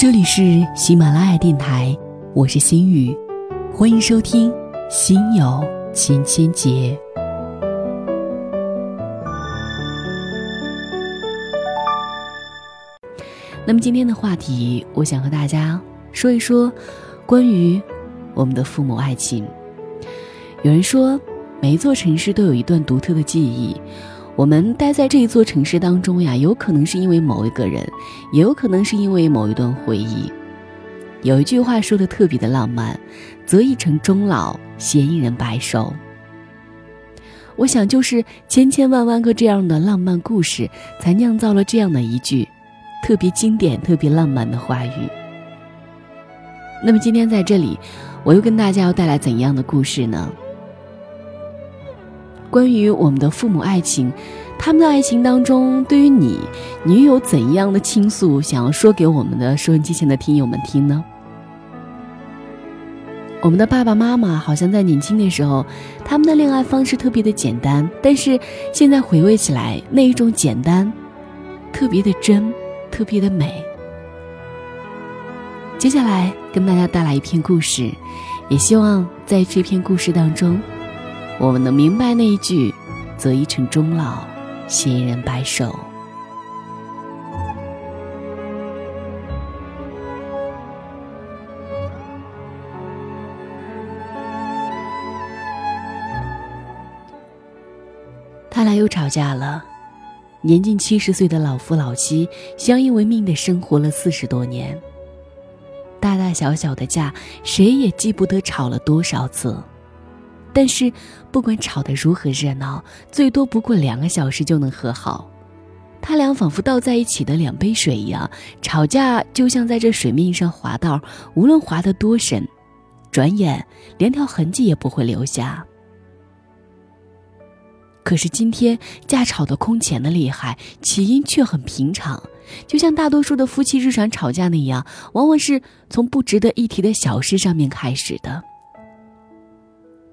这里是喜马拉雅电台，我是心雨，欢迎收听《心有千千结》。那么今天的话题，我想和大家说一说关于我们的父母爱情。有人说，每一座城市都有一段独特的记忆。我们待在这一座城市当中呀，有可能是因为某一个人，也有可能是因为某一段回忆。有一句话说的特别的浪漫：“择一城终老，嫌一人白首。”我想，就是千千万万个这样的浪漫故事，才酿造了这样的一句特别经典、特别浪漫的话语。那么今天在这里，我又跟大家要带来怎样的故事呢？关于我们的父母爱情，他们的爱情当中，对于你，你有怎样的倾诉想要说给我们的收音机前的听友们听呢？我们的爸爸妈妈好像在年轻的时候，他们的恋爱方式特别的简单，但是现在回味起来，那一种简单，特别的真，特别的美。接下来跟大家带来一篇故事，也希望在这篇故事当中。我们能明白那一句“择一城终老，嫌一人白首”。他俩又吵架了。年近七十岁的老夫老妻相依为命的生活了四十多年，大大小小的架，谁也记不得吵了多少次。但是，不管吵得如何热闹，最多不过两个小时就能和好。他俩仿佛倒在一起的两杯水一样，吵架就像在这水面上滑道，无论滑得多深，转眼连条痕迹也不会留下。可是今天架吵得空前的厉害，起因却很平常，就像大多数的夫妻日常吵架那样，往往是从不值得一提的小事上面开始的。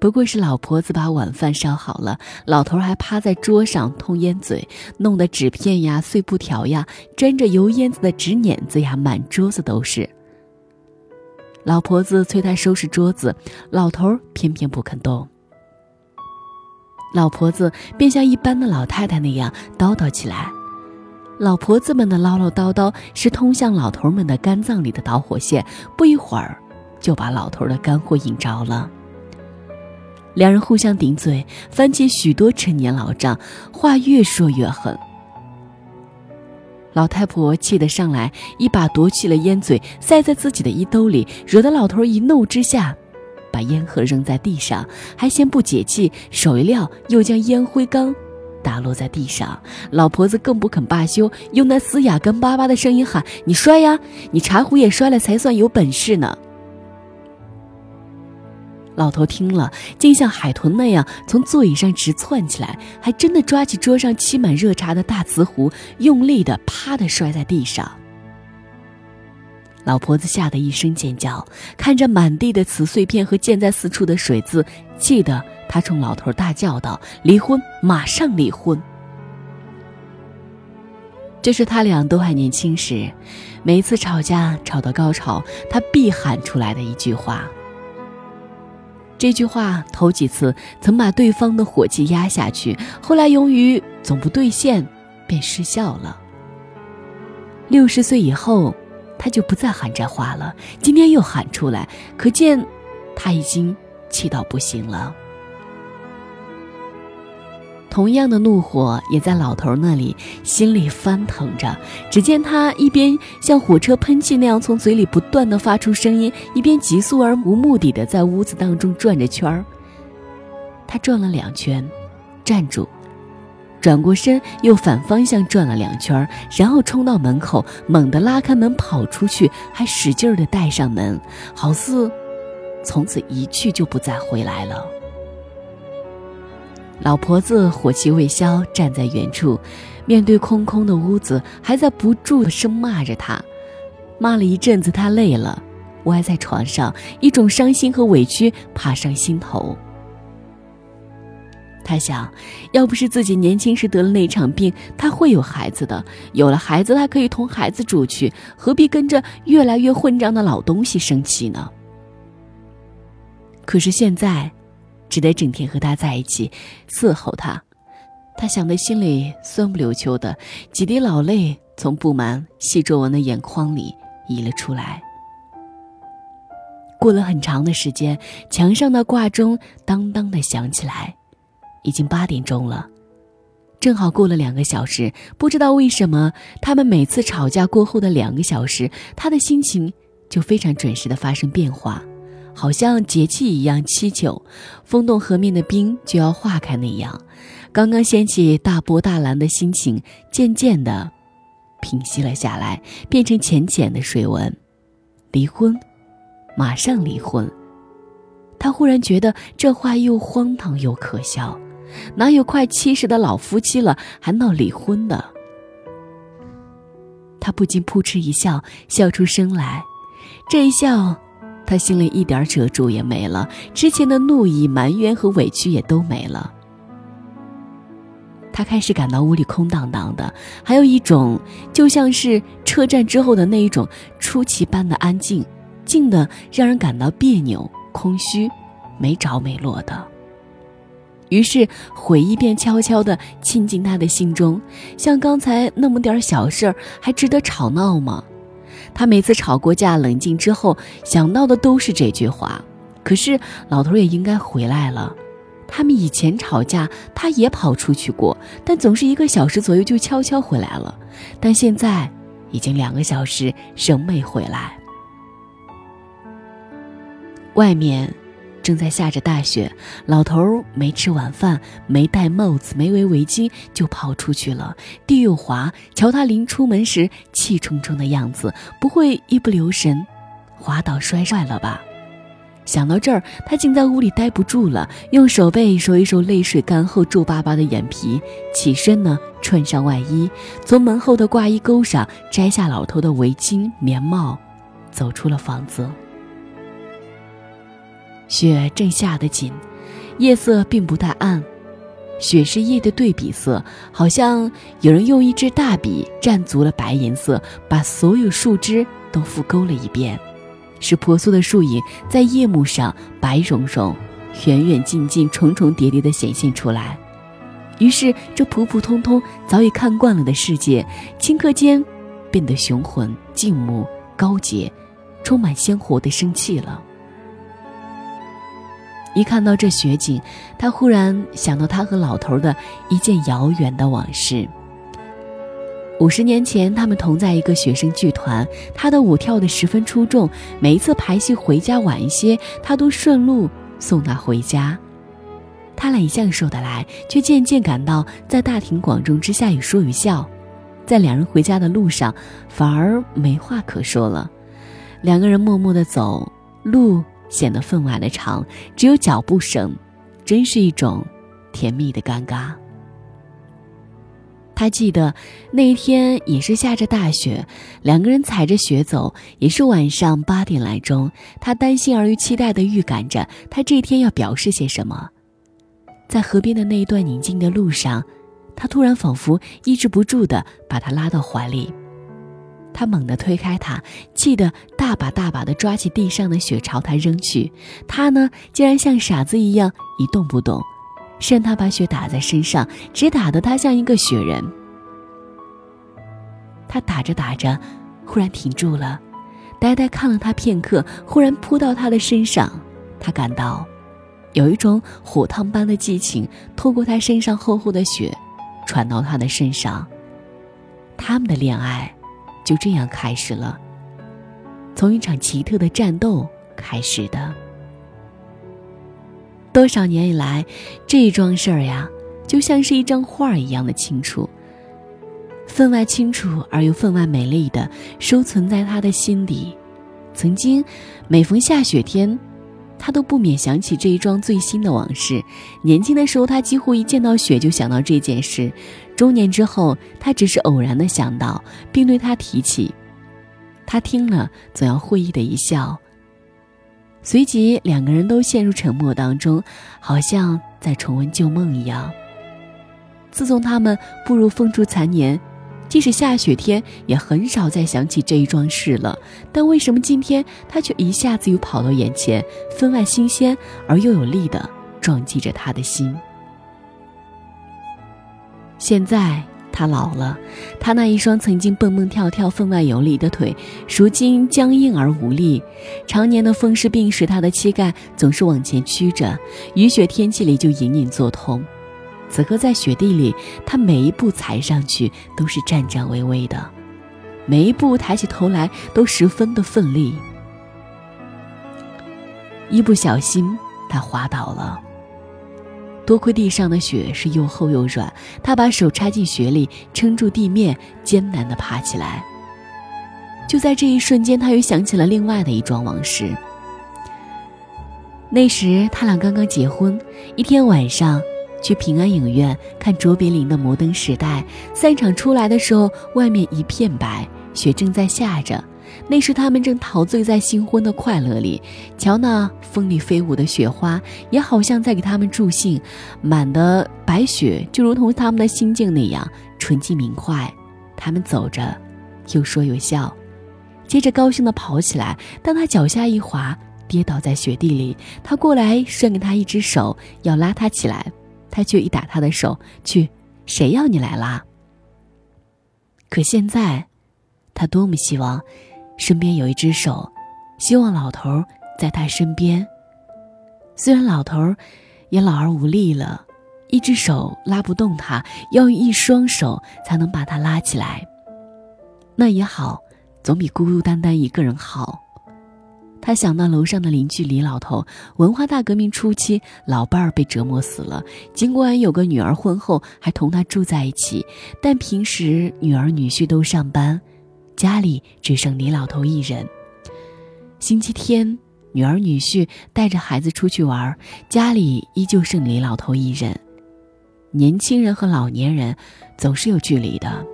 不过是老婆子把晚饭烧好了，老头还趴在桌上通烟嘴，弄得纸片呀、碎布条呀、沾着油烟子的纸碾子呀，满桌子都是。老婆子催他收拾桌子，老头偏偏不肯动。老婆子便像一般的老太太那样叨叨起来，老婆子们的唠唠叨叨是通向老头们的肝脏里的导火线，不一会儿就把老头的肝火引着了。两人互相顶嘴，翻起许多陈年老账，话越说越狠。老太婆气得上来，一把夺去了烟嘴，塞在自己的衣兜里，惹得老头一怒之下，把烟盒扔在地上，还嫌不解气，手一撂，又将烟灰缸打落在地上。老婆子更不肯罢休，用那嘶哑干巴巴的声音喊：“你摔呀，你茶壶也摔了，才算有本事呢！”老头听了，竟像海豚那样从座椅上直窜起来，还真的抓起桌上沏满热茶的大瓷壶，用力的啪的摔在地上。老婆子吓得一声尖叫，看着满地的瓷碎片和溅在四处的水渍，气得她冲老头大叫道：“离婚，马上离婚！”这是他俩都还年轻时，每一次吵架吵到高潮，他必喊出来的一句话。这句话头几次曾把对方的火气压下去，后来由于总不兑现，便失效了。六十岁以后，他就不再喊这话了。今天又喊出来，可见他已经气到不行了。同样的怒火也在老头那里心里翻腾着。只见他一边像火车喷气那样从嘴里不断的发出声音，一边急速而无目的的在屋子当中转着圈儿。他转了两圈，站住，转过身，又反方向转了两圈，然后冲到门口，猛地拉开门跑出去，还使劲的带上门，好似从此一去就不再回来了。老婆子火气未消，站在原处，面对空空的屋子，还在不住的声骂着他。骂了一阵子，他累了，歪在床上，一种伤心和委屈爬上心头。他想，要不是自己年轻时得了那场病，他会有孩子的。有了孩子，他可以同孩子住去，何必跟着越来越混账的老东西生气呢？可是现在，只得整天和他在一起，伺候他。他想的心里酸不溜秋的，几滴老泪从布满细皱纹的眼眶里溢了出来。过了很长的时间，墙上的挂钟当当的响起来。已经八点钟了，正好过了两个小时。不知道为什么，他们每次吵架过后的两个小时，他的心情就非常准时的发生变化，好像节气一样七九，风动河面的冰就要化开那样。刚刚掀起大波大澜的心情，渐渐的平息了下来，变成浅浅的水纹。离婚，马上离婚。他忽然觉得这话又荒唐又可笑。哪有快七十的老夫妻了还闹离婚的？他不禁扑哧一笑，笑出声来。这一笑，他心里一点褶皱也没了，之前的怒意、埋怨和委屈也都没了。他开始感到屋里空荡荡的，还有一种就像是车站之后的那一种出奇般的安静，静的让人感到别扭、空虚、没着没落的。于是回忆便悄悄地沁进他的心中，像刚才那么点小事儿，还值得吵闹吗？他每次吵过架，冷静之后想到的都是这句话。可是老头也应该回来了。他们以前吵架，他也跑出去过，但总是一个小时左右就悄悄回来了。但现在已经两个小时仍没回来。外面。正在下着大雪，老头没吃晚饭，没戴帽子，没围围巾，就跑出去了。地又滑，瞧他临出门时气冲冲的样子，不会一不留神滑倒摔坏了吧？想到这儿，他竟在屋里待不住了，用手背收一收泪水干后皱巴巴的眼皮，起身呢，穿上外衣，从门后的挂衣钩上摘下老头的围巾、棉帽，走出了房子。雪正下得紧，夜色并不太暗，雪是夜的对比色，好像有人用一支大笔蘸足了白颜色，把所有树枝都复勾了一遍，使婆娑的树影在夜幕上白茸茸、远远近近、重重叠叠地显现出来。于是，这普普通通、早已看惯了的世界，顷刻间变得雄浑、静穆、高洁，充满鲜活的生气了。一看到这雪景，他忽然想到他和老头的一件遥远的往事。五十年前，他们同在一个学生剧团，他的舞跳得十分出众，每一次排戏回家晚一些，他都顺路送他回家。他俩一向说得来，却渐渐感到在大庭广众之下有说有笑，在两人回家的路上，反而没话可说了。两个人默默地走路。显得分外的长，只有脚步声，真是一种甜蜜的尴尬。他记得那一天也是下着大雪，两个人踩着雪走，也是晚上八点来钟。他担心而又期待的预感着他这天要表示些什么。在河边的那一段宁静的路上，他突然仿佛抑制不住的把他拉到怀里。他猛地推开他，气得大把大把的抓起地上的雪朝他扔去。他呢，竟然像傻子一样一动不动，任他把雪打在身上，只打得他像一个雪人。他打着打着，忽然停住了，呆呆看了他片刻，忽然扑到他的身上。他感到有一种火烫般的激情，透过他身上厚厚的雪，传到他的身上。他们的恋爱。就这样开始了，从一场奇特的战斗开始的。多少年以来，这一桩事儿呀，就像是一张画一样的清楚，分外清楚而又分外美丽的收存在他的心底。曾经，每逢下雪天。他都不免想起这一桩最新的往事。年轻的时候，他几乎一见到雪就想到这件事；中年之后，他只是偶然的想到，并对他提起。他听了，总要会意的一笑。随即，两个人都陷入沉默当中，好像在重温旧梦一样。自从他们步入风烛残年，即使下雪天，也很少再想起这一桩事了。但为什么今天他却一下子又跑到眼前，分外新鲜而又有力的撞击着他的心？现在他老了，他那一双曾经蹦蹦跳跳、分外有力的腿，如今僵硬而无力。常年的风湿病使他的膝盖总是往前屈着，雨雪天气里就隐隐作痛。此刻在雪地里，他每一步踩上去都是颤颤巍巍的，每一步抬起头来都十分的奋力。一不小心，他滑倒了。多亏地上的雪是又厚又软，他把手插进雪里，撑住地面，艰难地爬起来。就在这一瞬间，他又想起了另外的一桩往事。那时他俩刚刚结婚，一天晚上去平安影院看卓别林的《摩登时代》，散场出来的时候，外面一片白，雪正在下着。那时他们正陶醉在新婚的快乐里，瞧那风里飞舞的雪花，也好像在给他们助兴。满的白雪就如同他们的心境那样纯净明快。他们走着，又说又笑，接着高兴地跑起来。当他脚下一滑，跌倒在雪地里，他过来伸给他一只手，要拉他起来，他却一打他的手，去，谁要你来拉？可现在，他多么希望。身边有一只手，希望老头在他身边。虽然老头也老而无力了，一只手拉不动他，要一双手才能把他拉起来。那也好，总比孤孤单单一个人好。他想到楼上的邻居李老头，文化大革命初期，老伴儿被折磨死了。尽管有个女儿，婚后还同他住在一起，但平时女儿女婿都上班。家里只剩李老头一人。星期天，女儿女婿带着孩子出去玩，家里依旧剩李老头一人。年轻人和老年人总是有距离的。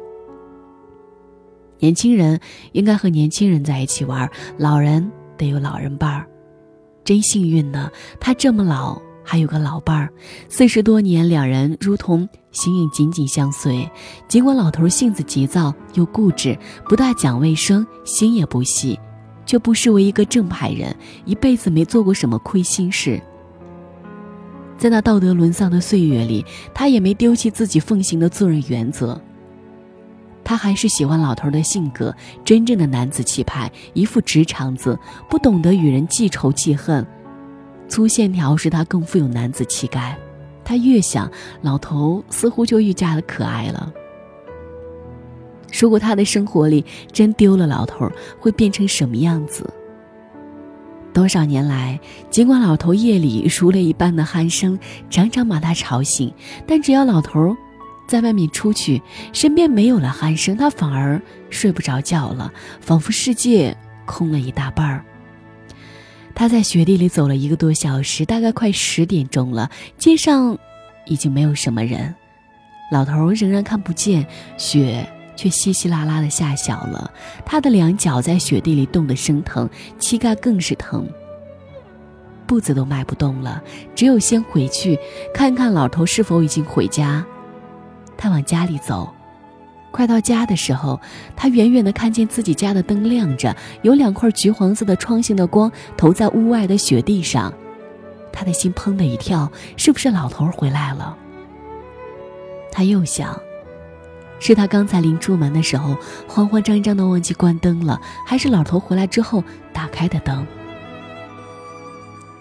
年轻人应该和年轻人在一起玩，老人得有老人伴儿。真幸运呢，他这么老。还有个老伴儿，四十多年，两人如同形影紧紧相随。尽管老头性子急躁又固执，不大讲卫生，心也不细，却不失为一个正派人，一辈子没做过什么亏心事。在那道德沦丧的岁月里，他也没丢弃自己奉行的做人原则。他还是喜欢老头的性格，真正的男子气派，一副直肠子，不懂得与人记仇记恨。粗线条使他更富有男子气概，他越想，老头似乎就愈加的可爱了。如果他的生活里真丢了老头，会变成什么样子？多少年来，尽管老头夜里如雷一般的鼾声常常把他吵醒，但只要老头在外面出去，身边没有了鼾声，他反而睡不着觉了，仿佛世界空了一大半儿。他在雪地里走了一个多小时，大概快十点钟了。街上已经没有什么人，老头仍然看不见，雪却稀稀拉拉的下小了。他的两脚在雪地里冻得生疼，膝盖更是疼，步子都迈不动了。只有先回去看看老头是否已经回家。他往家里走。快到家的时候，他远远的看见自己家的灯亮着，有两块橘黄色的窗形的光投在屋外的雪地上，他的心砰的一跳，是不是老头回来了？他又想，是他刚才临出门的时候慌慌张张的忘记关灯了，还是老头回来之后打开的灯？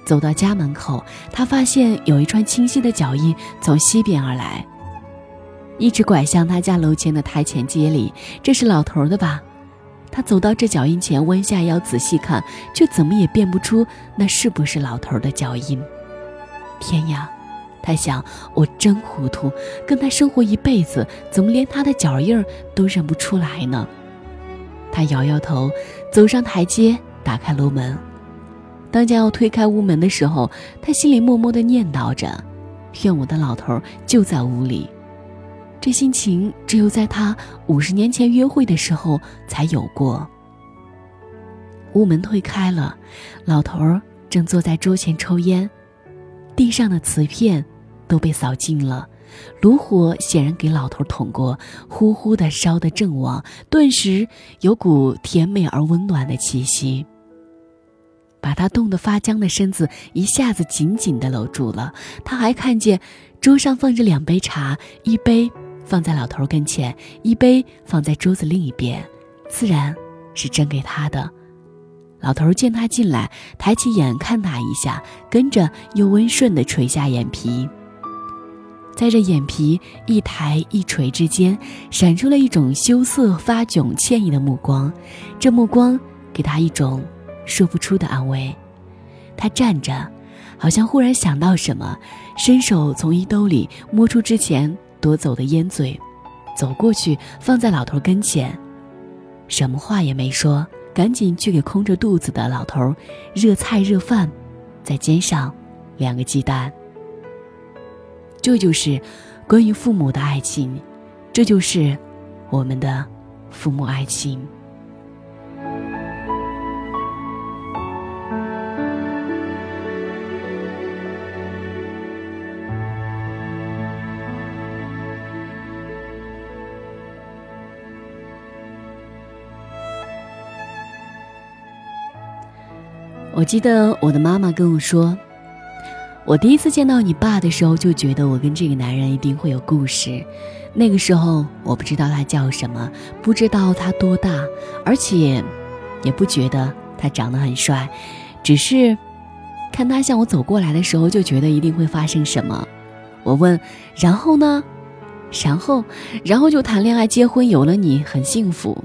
走到家门口，他发现有一串清晰的脚印从西边而来。一直拐向他家楼前的台前街里，这是老头的吧？他走到这脚印前，弯下腰仔细看，却怎么也辨不出那是不是老头的脚印。天呀！他想，我真糊涂，跟他生活一辈子，怎么连他的脚印都认不出来呢？他摇摇头，走上台阶，打开楼门。当将要推开屋门的时候，他心里默默地念叨着：“愿我的老头就在屋里。”这心情只有在他五十年前约会的时候才有过。屋门推开了，老头儿正坐在桌前抽烟，地上的瓷片都被扫尽了。炉火显然给老头捅过，呼呼的烧得正旺，顿时有股甜美而温暖的气息，把他冻得发僵的身子一下子紧紧地搂住了。他还看见桌上放着两杯茶，一杯放在老头跟前，一杯放在桌子另一边，自然是斟给他的。老头见他进来，抬起眼看他一下，跟着又温顺地垂下眼皮。在这眼皮一抬一垂之间，闪出了一种羞涩发窘、歉意的目光。这目光给他一种说不出的安慰。他站着，好像忽然想到什么，伸手从衣兜里摸出之前夺走的烟嘴，走过去放在老头跟前，什么话也没说，赶紧去给空着肚子的老头热菜热饭，再煎上两个鸡蛋。这就是关于父母的爱情，这就是我们的父母爱情。我记得我的妈妈跟我说。我第一次见到你爸的时候，就觉得我跟这个男人一定会有故事。那个时候，我不知道他叫什么，不知道他多大，而且也不觉得他长得很帅，只是看他向我走过来的时候，就觉得一定会发生什么。我问：“然后呢？”然后，然后就谈恋爱、结婚，有了你，很幸福。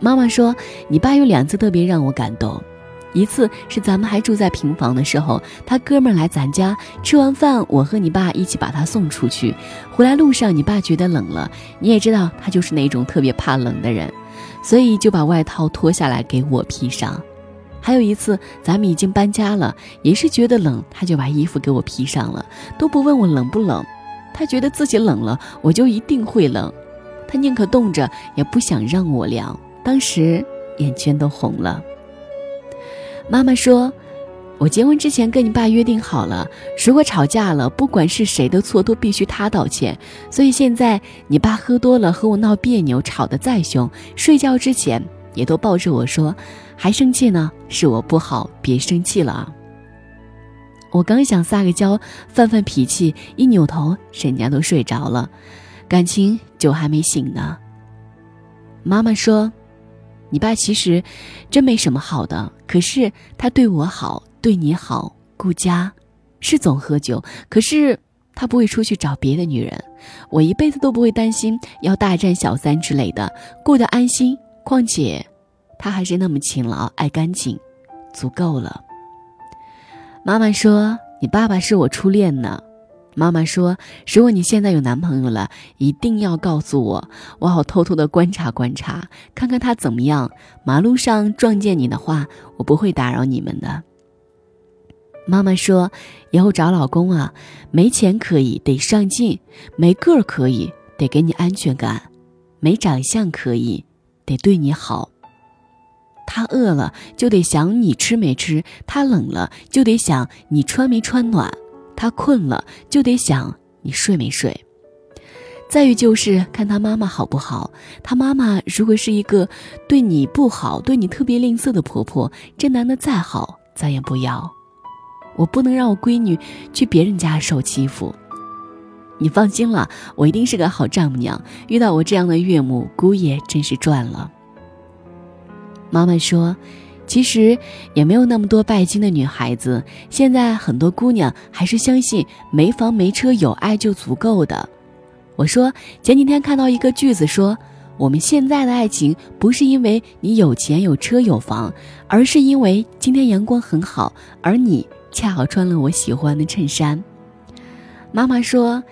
妈妈说：“你爸有两次特别让我感动。”一次是咱们还住在平房的时候，他哥们来咱家吃完饭，我和你爸一起把他送出去。回来路上，你爸觉得冷了，你也知道他就是那种特别怕冷的人，所以就把外套脱下来给我披上。还有一次，咱们已经搬家了，也是觉得冷，他就把衣服给我披上了，都不问我冷不冷。他觉得自己冷了，我就一定会冷，他宁可冻着，也不想让我凉。当时眼圈都红了。妈妈说：“我结婚之前跟你爸约定好了，如果吵架了，不管是谁的错，都必须他道歉。所以现在你爸喝多了和我闹别扭，吵得再凶，睡觉之前也都抱着我说：‘还生气呢？是我不好，别生气了啊。’我刚想撒个娇，犯犯脾气，一扭头，沈家都睡着了，感情酒还没醒呢。妈妈说。”你爸其实真没什么好的，可是他对我好，对你好，顾家，是总喝酒，可是他不会出去找别的女人，我一辈子都不会担心要大战小三之类的，过得安心。况且，他还是那么勤劳，爱干净，足够了。妈妈说，你爸爸是我初恋呢。妈妈说：“如果你现在有男朋友了，一定要告诉我，我好偷偷的观察观察，看看他怎么样。马路上撞见你的话，我不会打扰你们的。”妈妈说：“以后找老公啊，没钱可以，得上进；没个儿可以，得给你安全感；没长相可以，得对你好。他饿了就得想你吃没吃，他冷了就得想你穿没穿暖。”他困了就得想你睡没睡，再有就是看他妈妈好不好。他妈妈如果是一个对你不好、对你特别吝啬的婆婆，这男的再好咱也不要。我不能让我闺女去别人家受欺负。你放心了，我一定是个好丈母娘。遇到我这样的岳母姑爷，真是赚了。妈妈说。其实也没有那么多拜金的女孩子。现在很多姑娘还是相信没房没车有爱就足够的。我说前几天看到一个句子说，我们现在的爱情不是因为你有钱有车有房，而是因为今天阳光很好，而你恰好穿了我喜欢的衬衫。妈妈说，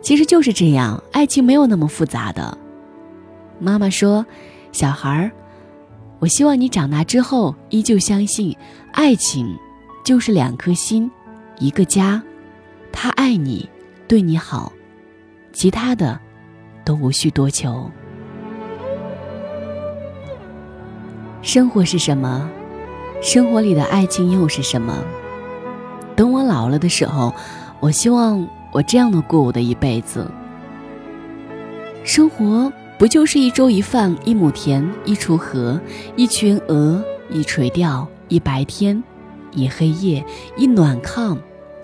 其实就是这样，爱情没有那么复杂的。妈妈说，小孩儿。我希望你长大之后依旧相信，爱情就是两颗心，一个家。他爱你，对你好，其他的都无需多求。生活是什么？生活里的爱情又是什么？等我老了的时候，我希望我这样的过我的一辈子。生活不就是一粥一饭，一亩田，一锄禾，一群鹅，一垂钓，一白天，一黑夜，一暖炕，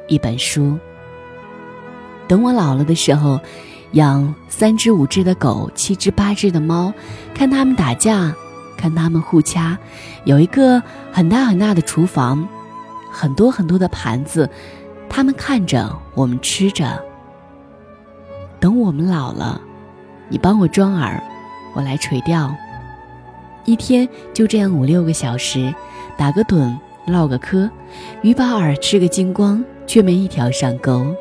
一本书。等我老了的时候，养三只五只的狗，七只八只的猫，看它们打架，看它们互掐，有一个很大很大的厨房，很多很多的盘子，它们看着我们吃着。等我们老了。你帮我装饵，我来垂钓。一天就这样五六个小时，打个盹，唠个嗑，鱼把饵吃个精光，却没一条上钩。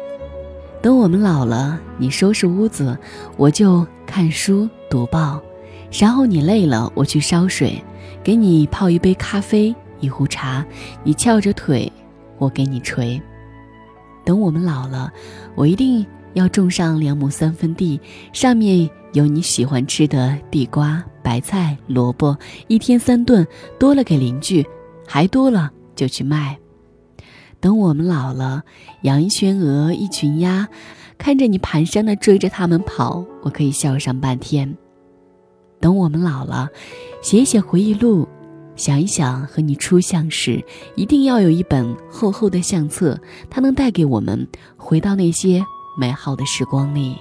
等我们老了，你收拾屋子，我就看书读报，然后你累了，我去烧水，给你泡一杯咖啡，一壶茶，你翘着腿，我给你捶。等我们老了，我一定。要种上两亩三分地，上面有你喜欢吃的地瓜、白菜、萝卜，一天三顿，多了给邻居，还多了就去卖。等我们老了，养一群鹅，一群鸭，看着你蹒跚的追着它们跑，我可以笑上半天。等我们老了，写一写回忆录，想一想和你初相识，一定要有一本厚厚的相册，它能带给我们回到那些。美好的时光里，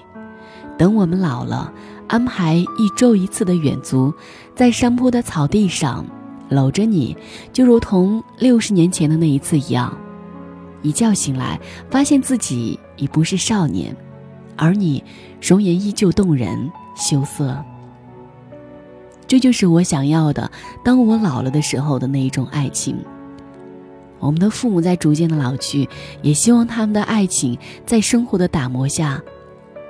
等我们老了，安排一周一次的远足，在山坡的草地上，搂着你，就如同六十年前的那一次一样。一觉醒来，发现自己已不是少年，而你容颜依旧动人、羞涩。这就是我想要的，当我老了的时候的那一种爱情。我们的父母在逐渐的老去，也希望他们的爱情在生活的打磨下，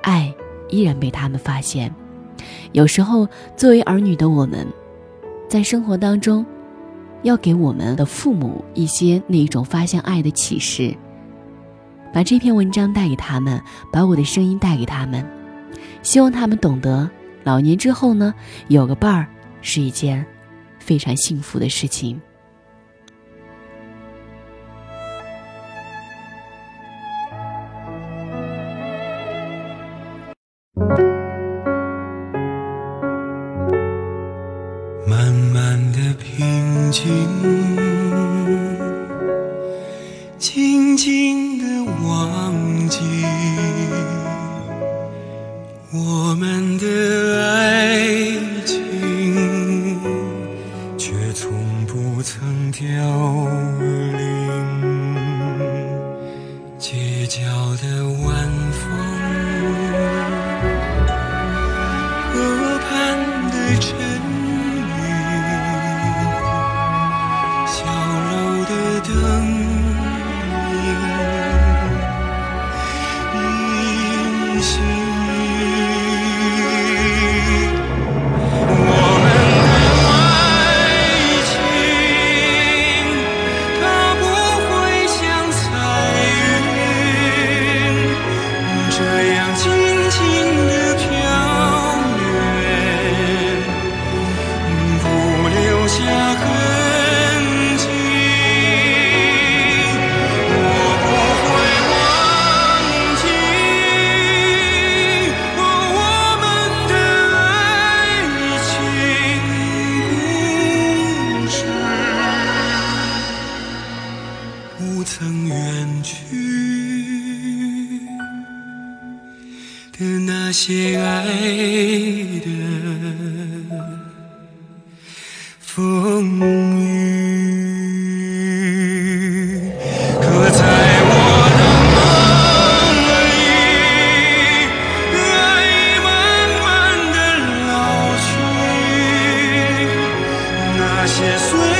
爱依然被他们发现。有时候，作为儿女的我们，在生活当中，要给我们的父母一些那一种发现爱的启示。把这篇文章带给他们，把我的声音带给他们，希望他们懂得，老年之后呢，有个伴儿是一件非常幸福的事情。那些岁